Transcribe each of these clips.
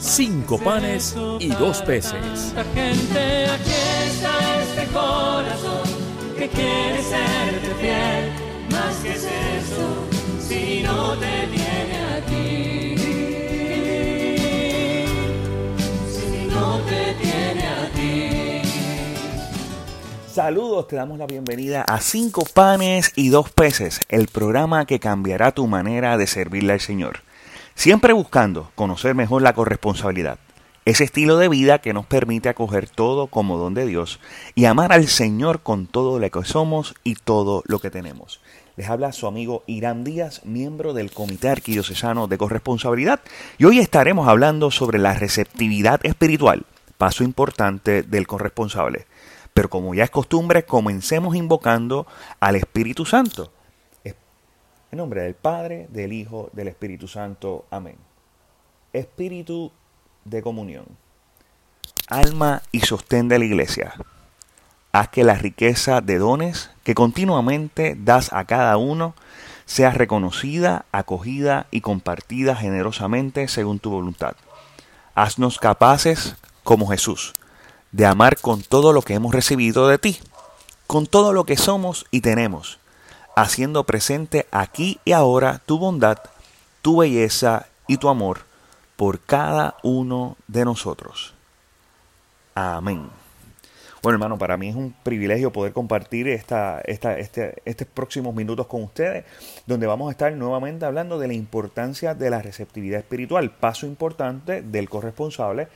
cinco panes y dos peces. Gente, aquí está este corazón que quiere serte fiel. Más que es eso, si no te tiene a ti. Si no te tiene a ti. Saludos, te damos la bienvenida a Cinco Panes y Dos Peces, el programa que cambiará tu manera de servirle al Señor. Siempre buscando conocer mejor la corresponsabilidad, ese estilo de vida que nos permite acoger todo como don de Dios y amar al Señor con todo lo que somos y todo lo que tenemos. Les habla su amigo Irán Díaz, miembro del Comité Arquidiocesano de Corresponsabilidad, y hoy estaremos hablando sobre la receptividad espiritual, paso importante del corresponsable. Pero como ya es costumbre, comencemos invocando al Espíritu Santo. En nombre del Padre, del Hijo, del Espíritu Santo. Amén. Espíritu de comunión. Alma y sostén de la iglesia. Haz que la riqueza de dones que continuamente das a cada uno sea reconocida, acogida y compartida generosamente según tu voluntad. Haznos capaces, como Jesús, de amar con todo lo que hemos recibido de ti, con todo lo que somos y tenemos, haciendo presente aquí y ahora tu bondad, tu belleza y tu amor por cada uno de nosotros. Amén. Bueno, hermano, para mí es un privilegio poder compartir este, estos próximos minutos con ustedes, donde vamos a estar nuevamente hablando de la importancia de la receptividad espiritual, paso importante del corresponsable,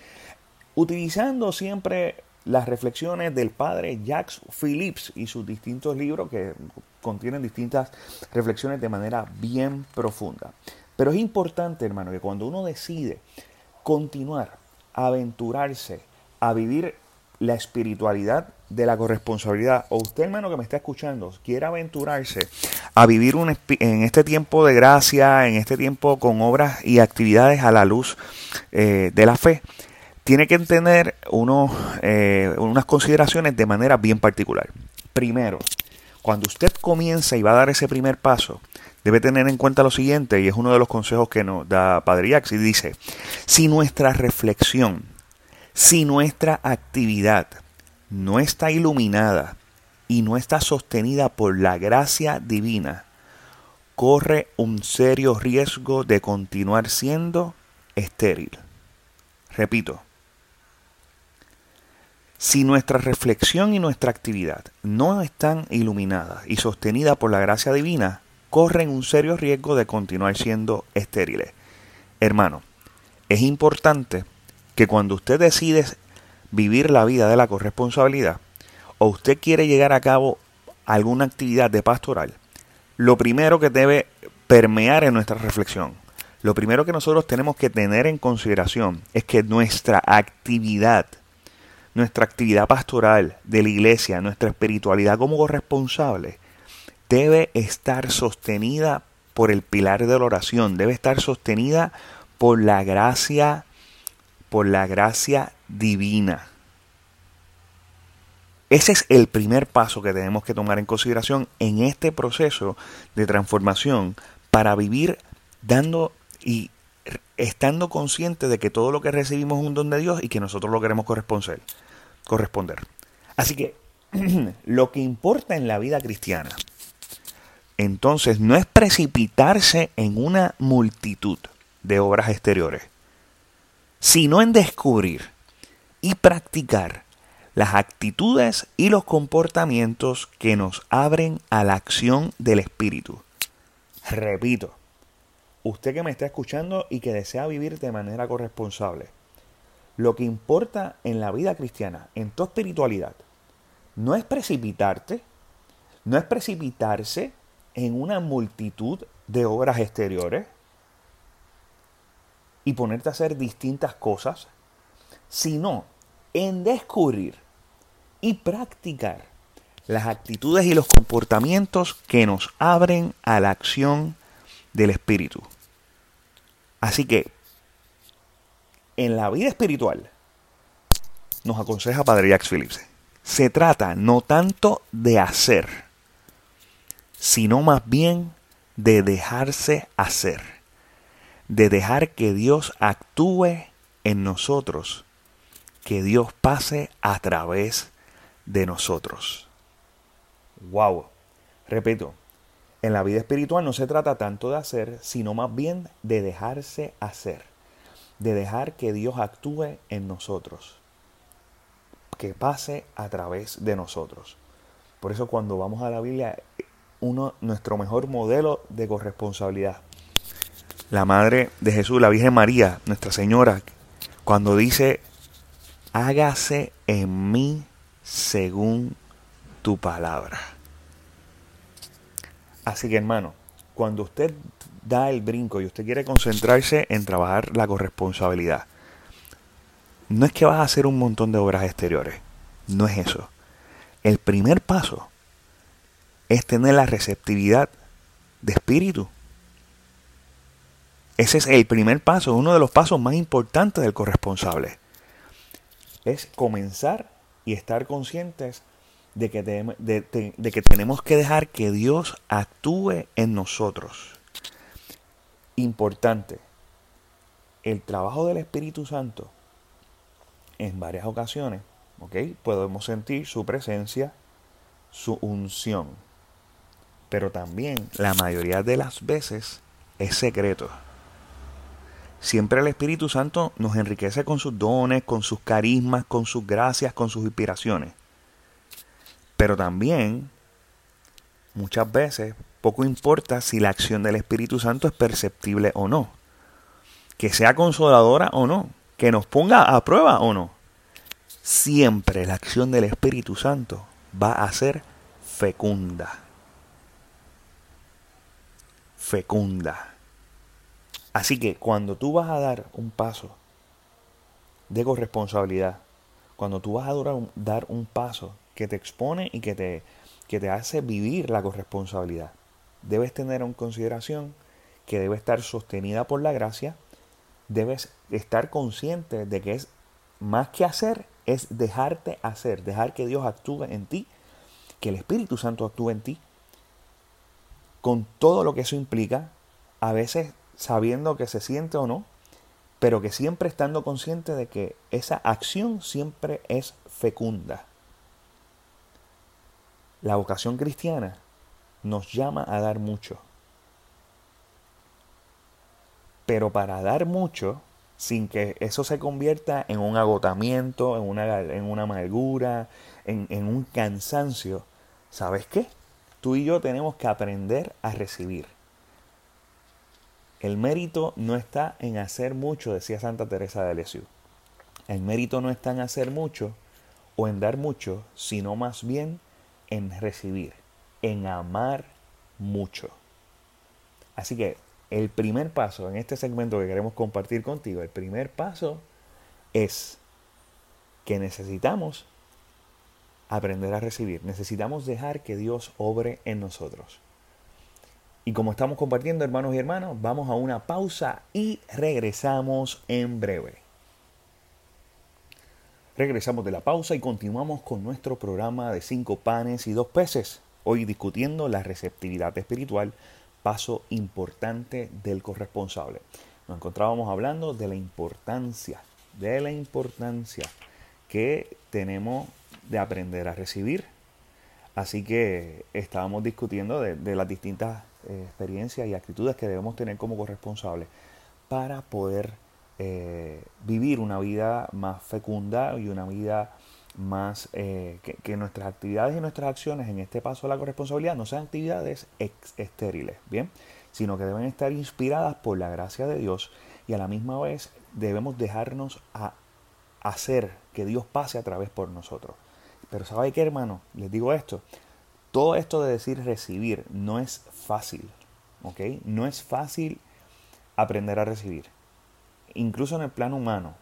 utilizando siempre las reflexiones del padre Jacques Phillips y sus distintos libros que contienen distintas reflexiones de manera bien profunda. Pero es importante, hermano, que cuando uno decide continuar, aventurarse a vivir la espiritualidad de la corresponsabilidad, o usted, hermano, que me está escuchando, quiere aventurarse a vivir un, en este tiempo de gracia, en este tiempo con obras y actividades a la luz eh, de la fe, tiene que tener unos, eh, unas consideraciones de manera bien particular. Primero, cuando usted comienza y va a dar ese primer paso, debe tener en cuenta lo siguiente, y es uno de los consejos que nos da Padre Yax, y dice, si nuestra reflexión, si nuestra actividad no está iluminada y no está sostenida por la gracia divina, corre un serio riesgo de continuar siendo estéril. Repito, si nuestra reflexión y nuestra actividad no están iluminadas y sostenidas por la gracia divina, corren un serio riesgo de continuar siendo estériles. Hermano, es importante que cuando usted decide vivir la vida de la corresponsabilidad o usted quiere llegar a cabo alguna actividad de pastoral, lo primero que debe permear en nuestra reflexión, lo primero que nosotros tenemos que tener en consideración es que nuestra actividad, nuestra actividad pastoral de la iglesia, nuestra espiritualidad como corresponsable, debe estar sostenida por el pilar de la oración, debe estar sostenida por la gracia, por la gracia divina. Ese es el primer paso que tenemos que tomar en consideración en este proceso de transformación para vivir dando y estando consciente de que todo lo que recibimos es un don de Dios y que nosotros lo queremos corresponder. corresponder. Así que lo que importa en la vida cristiana, entonces, no es precipitarse en una multitud de obras exteriores, sino en descubrir y practicar las actitudes y los comportamientos que nos abren a la acción del Espíritu. Repito, usted que me está escuchando y que desea vivir de manera corresponsable, lo que importa en la vida cristiana, en tu espiritualidad, no es precipitarte, no es precipitarse en una multitud de obras exteriores y ponerte a hacer distintas cosas, sino en descubrir y practicar las actitudes y los comportamientos que nos abren a la acción del Espíritu. Así que, en la vida espiritual, nos aconseja Padre Jacques Phillips, se trata no tanto de hacer, sino más bien de dejarse hacer, de dejar que Dios actúe en nosotros, que Dios pase a través de nosotros. Wow. Repito, en la vida espiritual no se trata tanto de hacer, sino más bien de dejarse hacer, de dejar que Dios actúe en nosotros, que pase a través de nosotros. Por eso cuando vamos a la Biblia, uno, nuestro mejor modelo de corresponsabilidad, la Madre de Jesús, la Virgen María, Nuestra Señora, cuando dice, hágase en mí según tu palabra. Así que hermano, cuando usted da el brinco y usted quiere concentrarse en trabajar la corresponsabilidad, no es que vas a hacer un montón de obras exteriores, no es eso. El primer paso es tener la receptividad de espíritu. Ese es el primer paso, uno de los pasos más importantes del corresponsable. Es comenzar y estar conscientes de que, de, que tenemos que dejar que Dios actúe en nosotros. Importante, el trabajo del Espíritu Santo en varias ocasiones, ¿ok? Podemos sentir su presencia, su unción, pero también la mayoría de las veces es secreto. Siempre el Espíritu Santo nos enriquece con sus dones, con sus carismas, con sus gracias, con sus inspiraciones. Pero también, muchas veces, poco importa si la acción del Espíritu Santo es perceptible o no. Que sea consoladora o no. Que nos ponga a prueba o no. Siempre la acción del Espíritu Santo va a ser fecunda. Fecunda. Así que cuando tú vas a dar un paso de corresponsabilidad, cuando tú vas a dar un paso que te expone y que te, que te hace vivir la corresponsabilidad. Debes tener en consideración que debe estar sostenida por la gracia, debes estar consciente de que es más que hacer, es dejarte hacer, dejar que Dios actúe en ti, que el Espíritu Santo actúe en ti, con todo lo que eso implica, a veces sabiendo que se siente o no, pero que siempre estando consciente de que esa acción siempre es fecunda. La vocación cristiana nos llama a dar mucho. Pero para dar mucho, sin que eso se convierta en un agotamiento, en una, en una amargura, en, en un cansancio, ¿sabes qué? Tú y yo tenemos que aprender a recibir. El mérito no está en hacer mucho, decía Santa Teresa de Lisieux. El mérito no está en hacer mucho o en dar mucho, sino más bien en recibir, en amar mucho. Así que el primer paso en este segmento que queremos compartir contigo, el primer paso es que necesitamos aprender a recibir. Necesitamos dejar que Dios obre en nosotros. Y como estamos compartiendo, hermanos y hermanas, vamos a una pausa y regresamos en breve. Regresamos de la pausa y continuamos con nuestro programa de cinco panes y dos peces. Hoy discutiendo la receptividad espiritual, paso importante del corresponsable. Nos encontrábamos hablando de la importancia, de la importancia que tenemos de aprender a recibir. Así que estábamos discutiendo de, las distintas eh, experiencias y actitudes que debemos tener como corresponsables para poder eh, vivir una vida más fecunda y una vida más eh, que, nuestras actividades y nuestras acciones en este paso de la corresponsabilidad no sean actividades estériles, ¿bien? Sino que deben estar inspiradas por la gracia de Dios y a la misma vez debemos dejarnos a hacer que Dios pase a través por nosotros. Pero ¿sabe qué, hermano? Les digo esto. Todo esto de decir recibir no es fácil, ¿ok? No es fácil aprender a recibir incluso en el plano humano.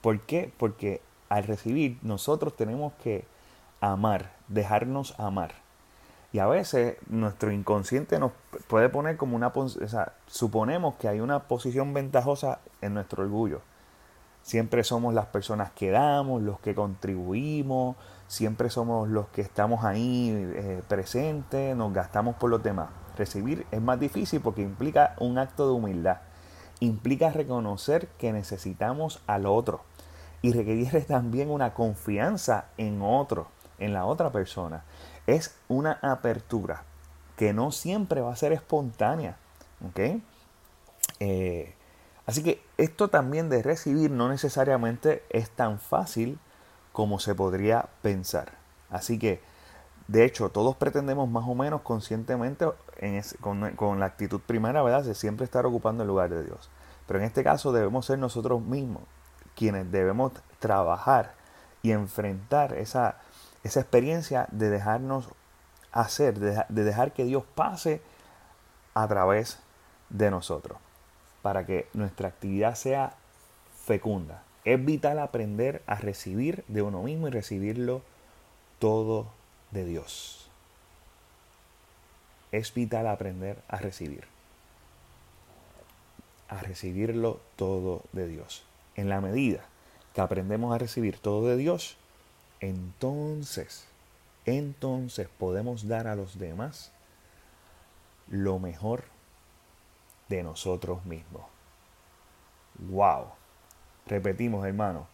¿Por qué? Porque al recibir, nosotros tenemos que amar, dejarnos amar. Y a veces nuestro inconsciente nos puede poner como una... Suponemos que hay una posición ventajosa en nuestro orgullo. Siempre somos las personas que damos, los que contribuimos, siempre somos los que estamos ahí eh, presentes, nos gastamos por los demás. Recibir es más difícil porque implica un acto de humildad. Implica reconocer que necesitamos al otro y requiere también una confianza en otro, en la otra persona. Es una apertura que no siempre va a ser espontánea. Eh, así que esto también de recibir no necesariamente es tan fácil como se podría pensar. Así que, de hecho, todos pretendemos más o menos conscientemente con, la actitud primera, ¿verdad? De siempre estar ocupando el lugar de Dios. Pero en este caso debemos ser nosotros mismos quienes debemos trabajar y enfrentar esa, esa experiencia de dejarnos hacer, de dejar que Dios pase a través de nosotros, para que nuestra actividad sea fecunda. Es vital aprender a recibir de uno mismo y recibirlo todo de Dios. Es vital aprender a recibir. A recibirlo todo de Dios en la medida que aprendemos a recibir todo de Dios, entonces, entonces podemos dar a los demás lo mejor de nosotros mismos. Wow. Repetimos, hermano.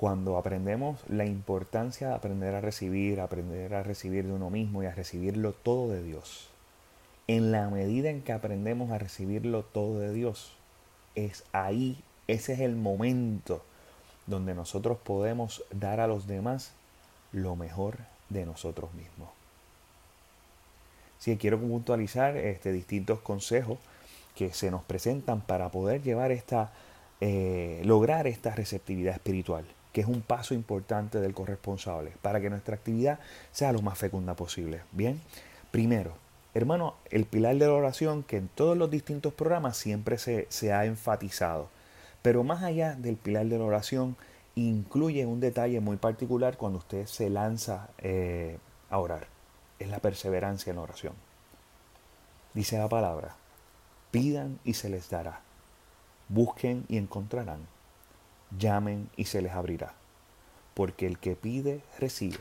Cuando aprendemos la importancia de aprender a recibir, aprender a recibir de uno mismo y a recibirlo todo de Dios, en la medida en que aprendemos a recibirlo todo de Dios, es ahí, ese es el momento donde nosotros podemos dar a los demás lo mejor de nosotros mismos. Si quiero puntualizar este, distintos consejos que se nos presentan para poder llevar esta, eh, lograr esta receptividad espiritual, que es un paso importante del corresponsable, para que nuestra actividad sea lo más fecunda posible. Bien, primero, Hermano, el pilar de la oración que en todos los distintos programas siempre se, ha enfatizado. Pero más allá del pilar de la oración, incluye un detalle muy particular cuando usted se lanza eh, a orar. Es la perseverancia en la oración. Dice la palabra, pidan y se les dará. Busquen y encontrarán. Llamen y se les abrirá. Porque el que pide, recibe.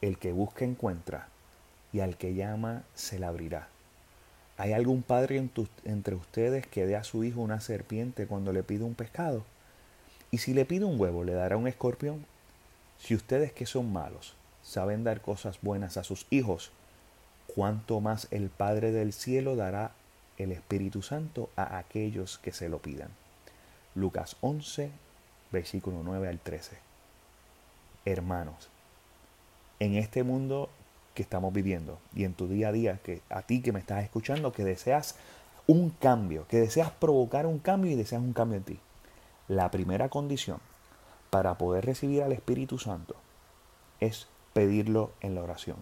El que busca, encuentra y al que llama se le abrirá. ¿Hay algún padre entre ustedes que dé a su hijo una serpiente cuando le pide un pescado? ¿Y si le pide un huevo, le dará un escorpión? Si ustedes que son malos saben dar cosas buenas a sus hijos, cuánto más el Padre del cielo dará el Espíritu Santo a aquellos que se lo pidan. Lucas 11, versículo 9 al 13. Hermanos, en este mundo que estamos viviendo y en tu día a día, que a ti que me estás escuchando, que deseas un cambio, que deseas provocar un cambio y deseas un cambio en ti. La primera condición para poder recibir al Espíritu Santo es pedirlo en la oración.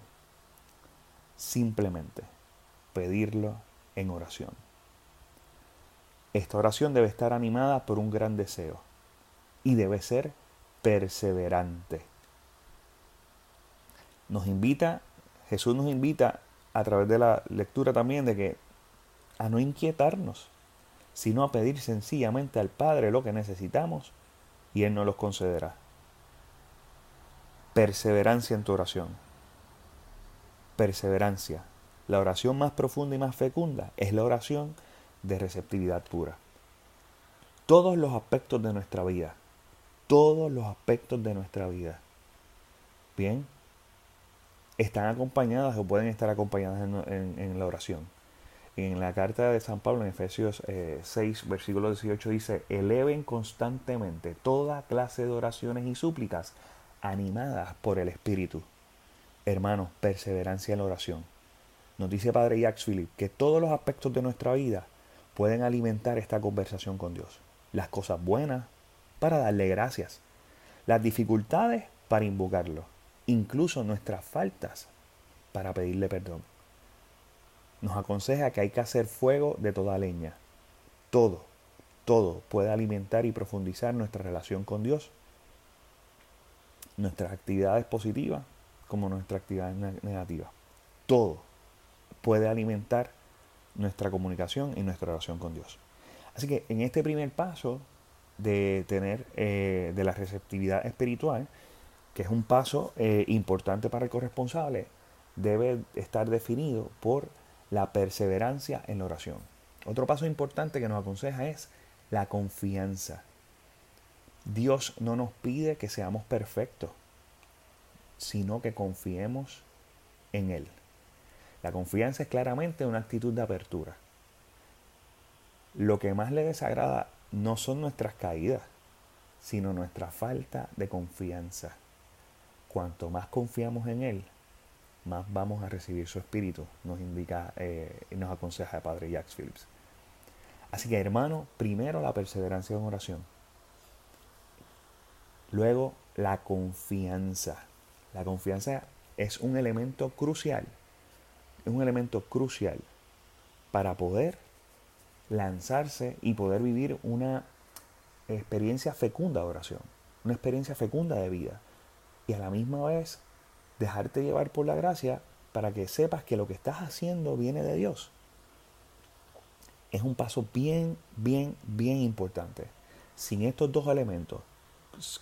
Simplemente pedirlo en oración. Esta oración debe estar animada por un gran deseo y debe ser perseverante. Nos invita Jesús nos invita a través de la lectura también de que a no inquietarnos, sino a pedir sencillamente al Padre lo que necesitamos y Él nos los concederá. Perseverancia en tu oración. Perseverancia. La oración más profunda y más fecunda es la oración de receptividad pura. Todos los aspectos de nuestra vida, todos los aspectos de nuestra vida. Bien, están acompañadas o pueden estar acompañadas en, la oración. En la carta de San Pablo en Efesios 6, eh, versículo 18 dice, eleven constantemente toda clase de oraciones y súplicas animadas por el Espíritu. Hermanos, perseverancia en la oración. Nos dice Padre Jacques Philip que todos los aspectos de nuestra vida pueden alimentar esta conversación con Dios. Las cosas buenas para darle gracias. Las dificultades para invocarlo incluso nuestras faltas para pedirle perdón. Nos aconseja que hay que hacer fuego de toda leña, todo, todo puede alimentar y profundizar nuestra relación con Dios, nuestras actividades positivas como nuestras actividades negativas. Todo puede alimentar nuestra comunicación y nuestra relación con Dios. Así que en este primer paso de tener eh, de la receptividad espiritual, que es un paso eh, importante para el corresponsable, debe estar definido por la perseverancia en la oración. Otro paso importante que nos aconseja es la confianza. Dios no nos pide que seamos perfectos, sino que confiemos en Él. La confianza es claramente una actitud de apertura. Lo que más le desagrada no son nuestras caídas, sino nuestra falta de confianza. Cuanto más confiamos en Él, más vamos a recibir su espíritu, nos indica eh, y nos aconseja el Padre Jacques Phillips. Así que hermano, primero la perseverancia en oración. Luego la confianza. La confianza es un elemento crucial, es un elemento crucial para poder lanzarse y poder vivir una experiencia fecunda de oración, una experiencia fecunda de vida. Y a la misma vez dejarte llevar por la gracia para que sepas que lo que estás haciendo viene de Dios. Es un paso bien, bien, bien importante. Sin estos dos elementos,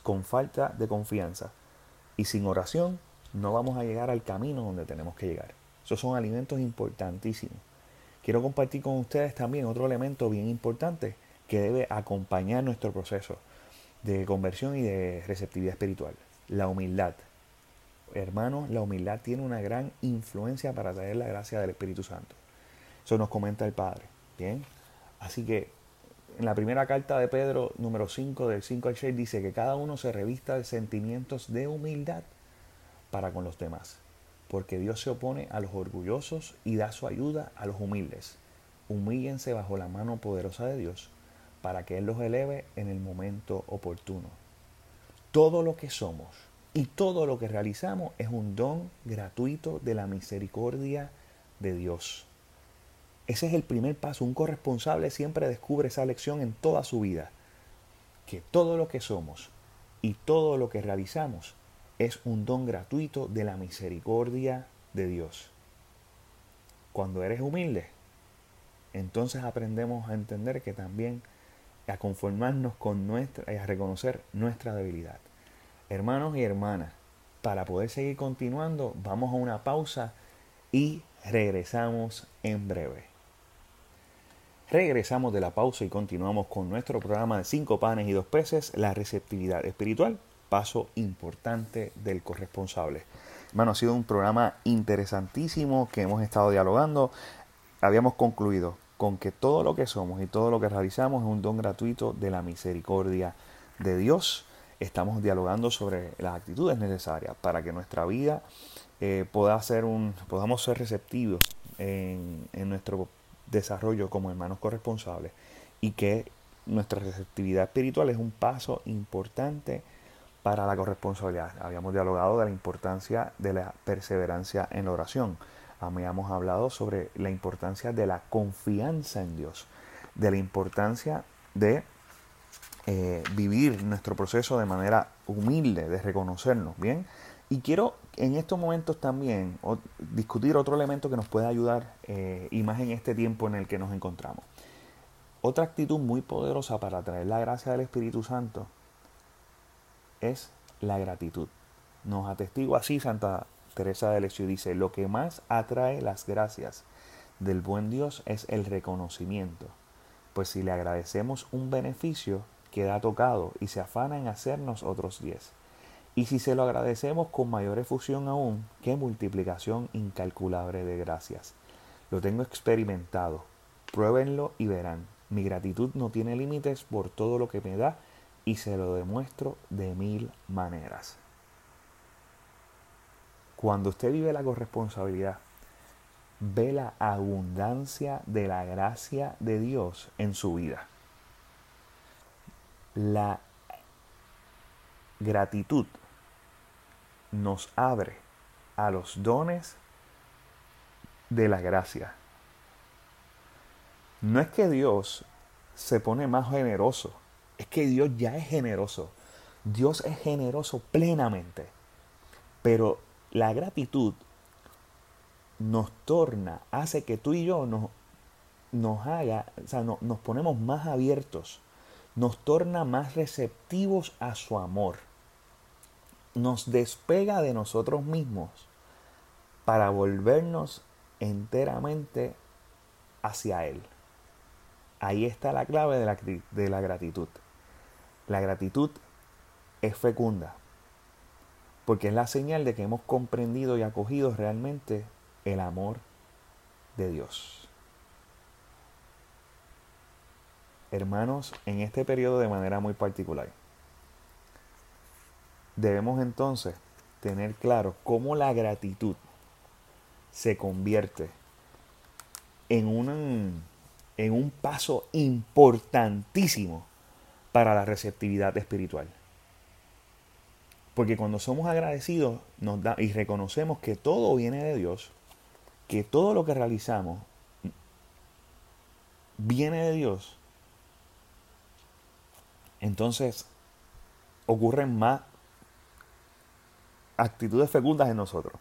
con falta de confianza y sin oración, no vamos a llegar al camino donde tenemos que llegar. Esos son alimentos importantísimos. Quiero compartir con ustedes también otro elemento bien importante que debe acompañar nuestro proceso de conversión y de receptividad espiritual, la humildad hermanos, la humildad tiene una gran influencia para traer la gracia del Espíritu Santo. Eso nos comenta el Padre. Bien. Así que en la primera carta de Pedro, número 5, del 5 al 6, dice que cada uno se revista de sentimientos de humildad para con los demás. Porque Dios se opone a los orgullosos y da su ayuda a los humildes. Humíllense bajo la mano poderosa de Dios para que Él los eleve en el momento oportuno. Todo lo que somos, y todo lo que realizamos es un don gratuito de la misericordia de Dios. Ese es el primer paso. Un corresponsable siempre descubre esa lección en toda su vida. Que todo lo que somos y todo lo que realizamos es un don gratuito de la misericordia de Dios. Cuando eres humilde, entonces aprendemos a entender que también a conformarnos con nuestra y a reconocer nuestra debilidad. Hermanos y hermanas, para poder seguir continuando, vamos a una pausa y regresamos en breve. Regresamos de la pausa y continuamos con nuestro programa de cinco panes y dos peces, la receptividad espiritual, paso importante del corresponsable. Hermano, ha sido un programa interesantísimo que hemos estado dialogando. Habíamos concluido con que todo lo que somos y todo lo que realizamos es un don gratuito de la misericordia de Dios estamos dialogando sobre las actitudes necesarias para que nuestra vida eh, pueda ser un, podamos ser receptivos en, nuestro desarrollo como hermanos corresponsables y que nuestra receptividad espiritual es un paso importante para la corresponsabilidad. Habíamos dialogado de la importancia de la perseverancia en la oración. Habíamos hablado sobre la importancia de la confianza en Dios, de la importancia de eh, vivir nuestro proceso de manera humilde, de reconocernos, ¿bien? Y quiero en estos momentos también discutir otro elemento que nos puede ayudar, eh, y más en este tiempo en el que nos encontramos. Otra actitud muy poderosa para atraer la gracia del Espíritu Santo es la gratitud. Nos atestigua así Santa Teresa de Lesieux, dice, lo que más atrae las gracias del buen Dios es el reconocimiento, pues si le agradecemos un beneficio, queda tocado y se afana en hacernos otros diez. Y si se lo agradecemos con mayor efusión aún, qué multiplicación incalculable de gracias. Lo tengo experimentado. Pruébenlo y verán. Mi gratitud no tiene límites por todo lo que me da y se lo demuestro de mil maneras. Cuando usted vive la corresponsabilidad, ve la abundancia de la gracia de Dios en su vida. La gratitud nos abre a los dones de la gracia. No es que Dios se pone más generoso. Es que Dios ya es generoso. Dios es generoso plenamente. Pero la gratitud nos torna, hace que tú y yo nos, nos haga, o sea, nos ponemos más abiertos, nos torna más receptivos a su amor, nos despega de nosotros mismos para volvernos enteramente hacia Él. Ahí está la clave de la, de la gratitud. La gratitud es fecunda, porque es la señal de que hemos comprendido y acogido realmente el amor de Dios. Hermanos, en este periodo de manera muy particular, debemos entonces tener claro cómo la gratitud se convierte en un, en un paso importantísimo para la receptividad espiritual. Porque cuando somos agradecidos nos da, y reconocemos que todo viene de Dios, que todo lo que realizamos viene de Dios, entonces ocurren más actitudes fecundas en nosotros.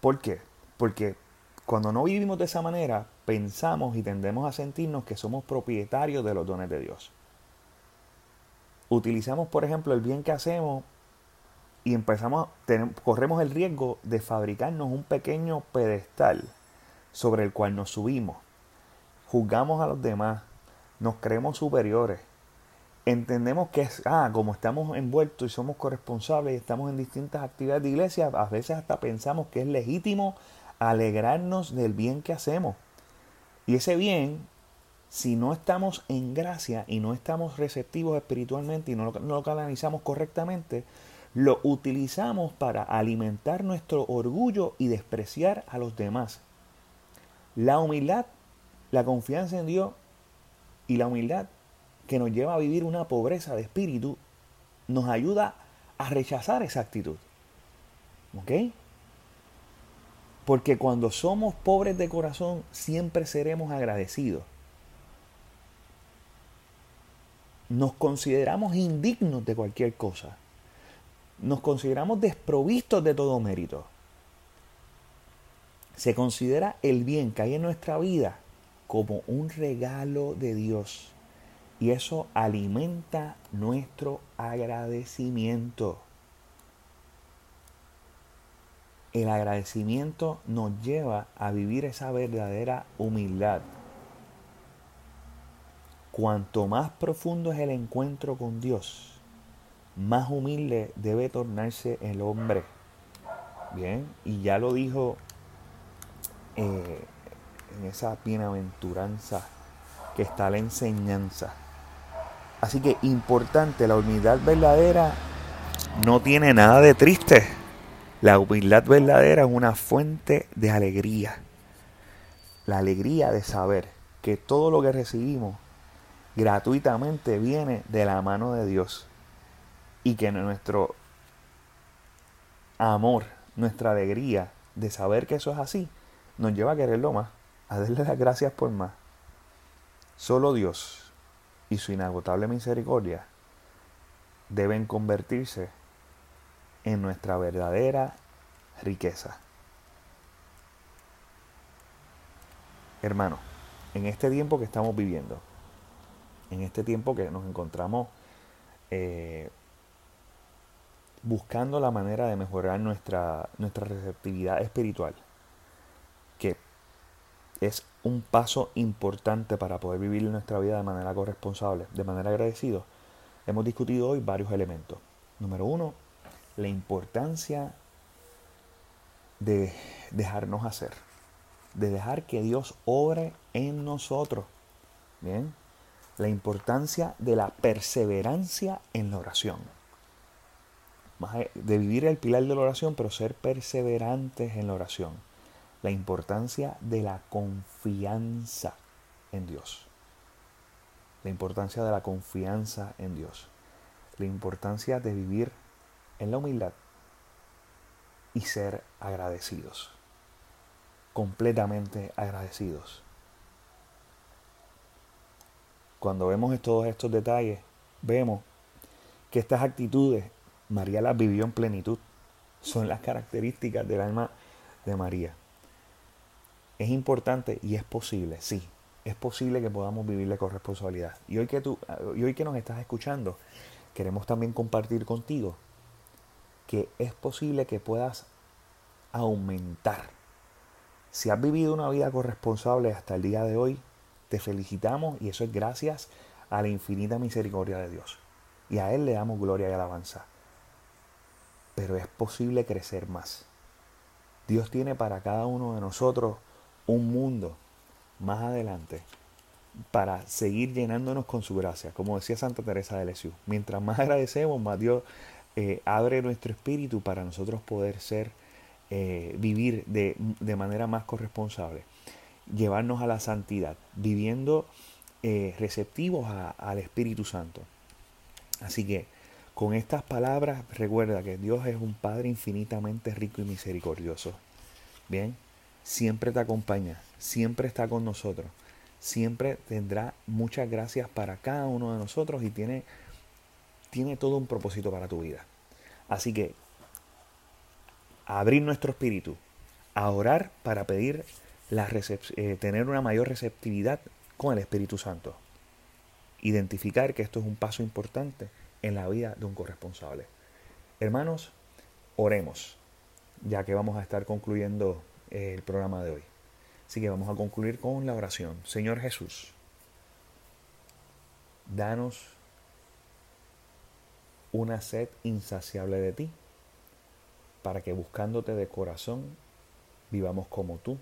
¿Por qué? Porque cuando no vivimos de esa manera, pensamos y tendemos a sentirnos que somos propietarios de los dones de Dios. Utilizamos, por ejemplo, el bien que hacemos y empezamos, corremos el riesgo de fabricarnos un pequeño pedestal sobre el cual nos subimos. Juzgamos a los demás, nos creemos superiores. Entendemos que ah, como estamos envueltos y somos corresponsables y estamos en distintas actividades de iglesia, a veces hasta pensamos que es legítimo alegrarnos del bien que hacemos. Y ese bien, si no estamos en gracia y no estamos receptivos espiritualmente y no lo, canalizamos correctamente, lo utilizamos para alimentar nuestro orgullo y despreciar a los demás. La humildad, la confianza en Dios y la humildad que nos lleva a vivir una pobreza de espíritu nos ayuda a rechazar esa actitud. ¿Ok? Porque cuando somos pobres de corazón siempre seremos agradecidos. Nos consideramos indignos de cualquier cosa nos consideramos desprovistos de todo mérito. Se considera el bien que hay en nuestra vida como un regalo de Dios. Y eso alimenta nuestro agradecimiento. El agradecimiento nos lleva a vivir esa verdadera humildad. Cuanto más profundo es el encuentro con Dios, más humilde debe tornarse el hombre. Bien, y ya lo dijo eh, en esa bienaventuranza que está la enseñanza. Así que importante, la humildad verdadera no tiene nada de triste. La humildad verdadera es una fuente de alegría. La alegría de saber que todo lo que recibimos gratuitamente viene de la mano de Dios y que nuestro amor, nuestra alegría de saber que eso es así, nos lleva a quererlo más, a darle las gracias por más. Solo Dios y su inagotable misericordia deben convertirse en nuestra verdadera riqueza. Hermano, en este tiempo que estamos viviendo, en este tiempo que nos encontramos eh, buscando la manera de mejorar nuestra, nuestra receptividad espiritual, que es un paso importante para poder vivir nuestra vida de manera corresponsable, de manera agradecido, hemos discutido hoy varios elementos. Número uno, la importancia de dejarnos hacer, de dejar que Dios obre en nosotros. Bien, la importancia de la perseverancia en la oración de vivir el pilar de la oración, pero ser perseverantes en la oración. La importancia de la confianza en Dios. La importancia de la confianza en Dios. La importancia de vivir en la humildad y ser agradecidos. Completamente agradecidos. cuando vemos todos estos detalles, vemos que estas actitudes María las vivió en plenitud. Son las características del alma de María. Es importante y es posible, sí, es posible que podamos vivirle con responsabilidad. Y hoy que, tú, y hoy que nos estás escuchando, queremos también compartir contigo que es posible que puedas aumentar. Si has vivido una vida corresponsable hasta el día de hoy, te felicitamos y eso es gracias a la infinita misericordia de Dios. Y a Él le damos gloria y alabanza. Pero es posible crecer más. Dios tiene para cada uno de nosotros un mundo más adelante para seguir llenándonos con su gracia. Como decía Santa Teresa de Lesieux, mientras más agradecemos, más Dios eh, abre nuestro espíritu para nosotros poder ser, eh, vivir de, manera más corresponsable, llevarnos a la santidad, viviendo eh, receptivos al Espíritu Santo. Así que con estas palabras recuerda que Dios es un Padre infinitamente rico y misericordioso. Bien, siempre te acompaña, siempre está con nosotros, siempre tendrá muchas gracias para cada uno de nosotros y tiene, tiene todo un propósito para tu vida. Así que abrir nuestro espíritu, a orar para pedir la eh, tener una mayor receptividad con el Espíritu Santo. Identificar que esto es un paso importante en la vida de un corresponsable. Hermanos, oremos, ya que vamos a estar concluyendo el programa de hoy. Así que vamos a concluir con la oración. Señor Jesús, danos una sed insaciable de ti, para que buscándote de corazón vivamos como tú,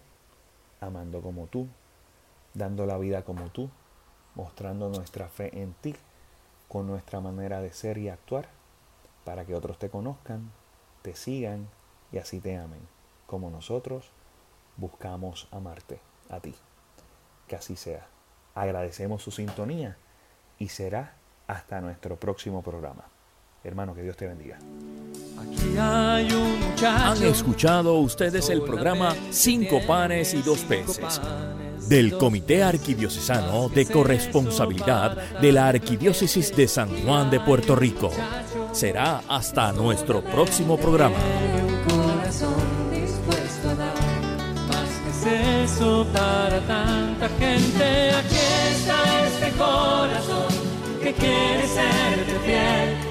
amando como tú, dando la vida como tú, mostrando nuestra fe en ti con nuestra manera de ser y actuar, para que otros te conozcan, te sigan y así te amen, como nosotros buscamos amarte a ti. Que así sea. Agradecemos su sintonía y será hasta nuestro próximo programa. Hermano, que Dios te bendiga. Aquí hay un Han escuchado ustedes el programa Cinco panes y dos peces del Comité Arquidiocesano de Corresponsabilidad de la Arquidiócesis de San Juan de Puerto Rico. Será hasta nuestro próximo programa. eso para tanta gente. Aquí está este corazón que quiere serte fiel.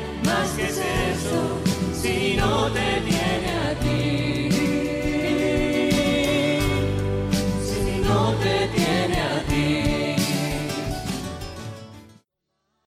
¿qué es eso si no te tiene a ti?